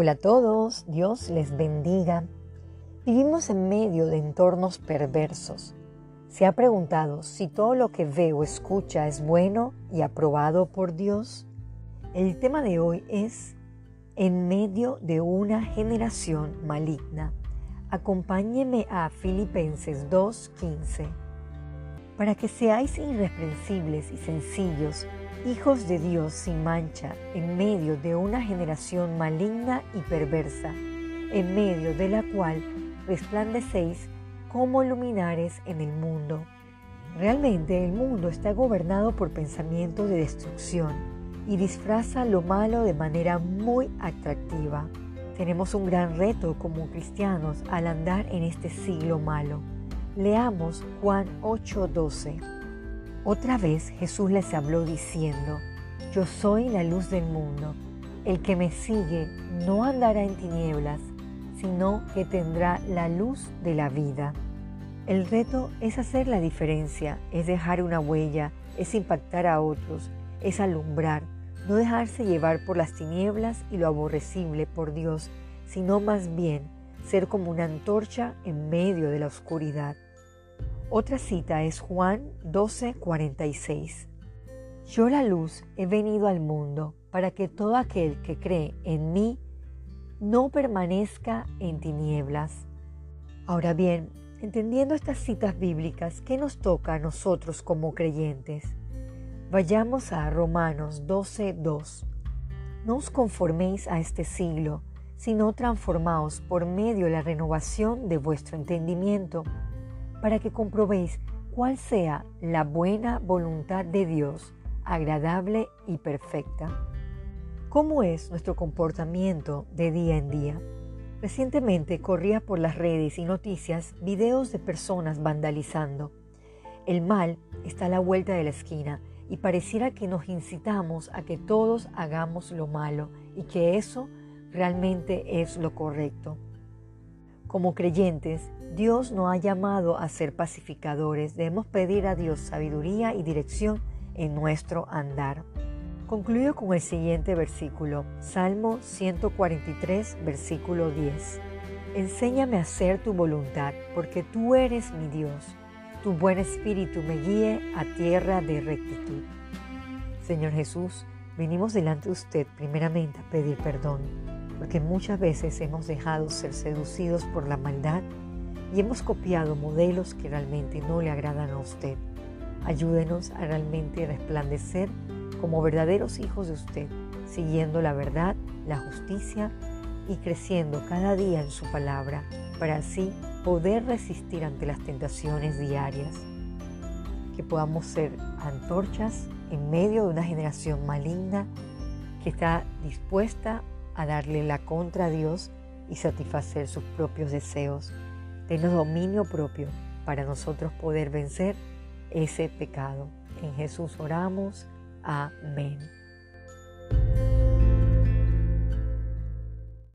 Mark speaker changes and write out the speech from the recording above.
Speaker 1: Hola a todos, Dios les bendiga. Vivimos en medio de entornos perversos. ¿Se ha preguntado si todo lo que ve o escucha es bueno y aprobado por Dios? El tema de hoy es en medio de una generación maligna. Acompáñeme a Filipenses 2.15. Para que seáis irreprensibles y sencillos, hijos de Dios sin mancha, en medio de una generación maligna y perversa, en medio de la cual resplandecéis como luminares en el mundo. Realmente el mundo está gobernado por pensamientos de destrucción y disfraza lo malo de manera muy atractiva. Tenemos un gran reto como cristianos al andar en este siglo malo. Leamos Juan 8:12. Otra vez Jesús les habló diciendo, Yo soy la luz del mundo. El que me sigue no andará en tinieblas, sino que tendrá la luz de la vida. El reto es hacer la diferencia, es dejar una huella, es impactar a otros, es alumbrar, no dejarse llevar por las tinieblas y lo aborrecible por Dios, sino más bien ser como una antorcha en medio de la oscuridad. Otra cita es Juan 12:46. Yo la luz he venido al mundo para que todo aquel que cree en mí no permanezca en tinieblas. Ahora bien, entendiendo estas citas bíblicas, ¿qué nos toca a nosotros como creyentes? Vayamos a Romanos 12:2. No os conforméis a este siglo, sino transformaos por medio de la renovación de vuestro entendimiento para que comprobéis cuál sea la buena voluntad de Dios, agradable y perfecta. ¿Cómo es nuestro comportamiento de día en día? Recientemente corría por las redes y noticias videos de personas vandalizando. El mal está a la vuelta de la esquina y pareciera que nos incitamos a que todos hagamos lo malo y que eso realmente es lo correcto. Como creyentes, Dios nos ha llamado a ser pacificadores. Debemos pedir a Dios sabiduría y dirección en nuestro andar. Concluyo con el siguiente versículo, Salmo 143, versículo 10. Enséñame a hacer tu voluntad, porque tú eres mi Dios. Tu buen espíritu me guíe a tierra de rectitud. Señor Jesús, venimos delante de usted primeramente a pedir perdón porque muchas veces hemos dejado ser seducidos por la maldad y hemos copiado modelos que realmente no le agradan a usted. Ayúdenos a realmente resplandecer como verdaderos hijos de usted, siguiendo la verdad, la justicia y creciendo cada día en su palabra, para así poder resistir ante las tentaciones diarias. Que podamos ser antorchas en medio de una generación maligna que está dispuesta a darle la contra a Dios y satisfacer sus propios deseos. Denos dominio propio para nosotros poder vencer ese pecado. En Jesús oramos. Amén.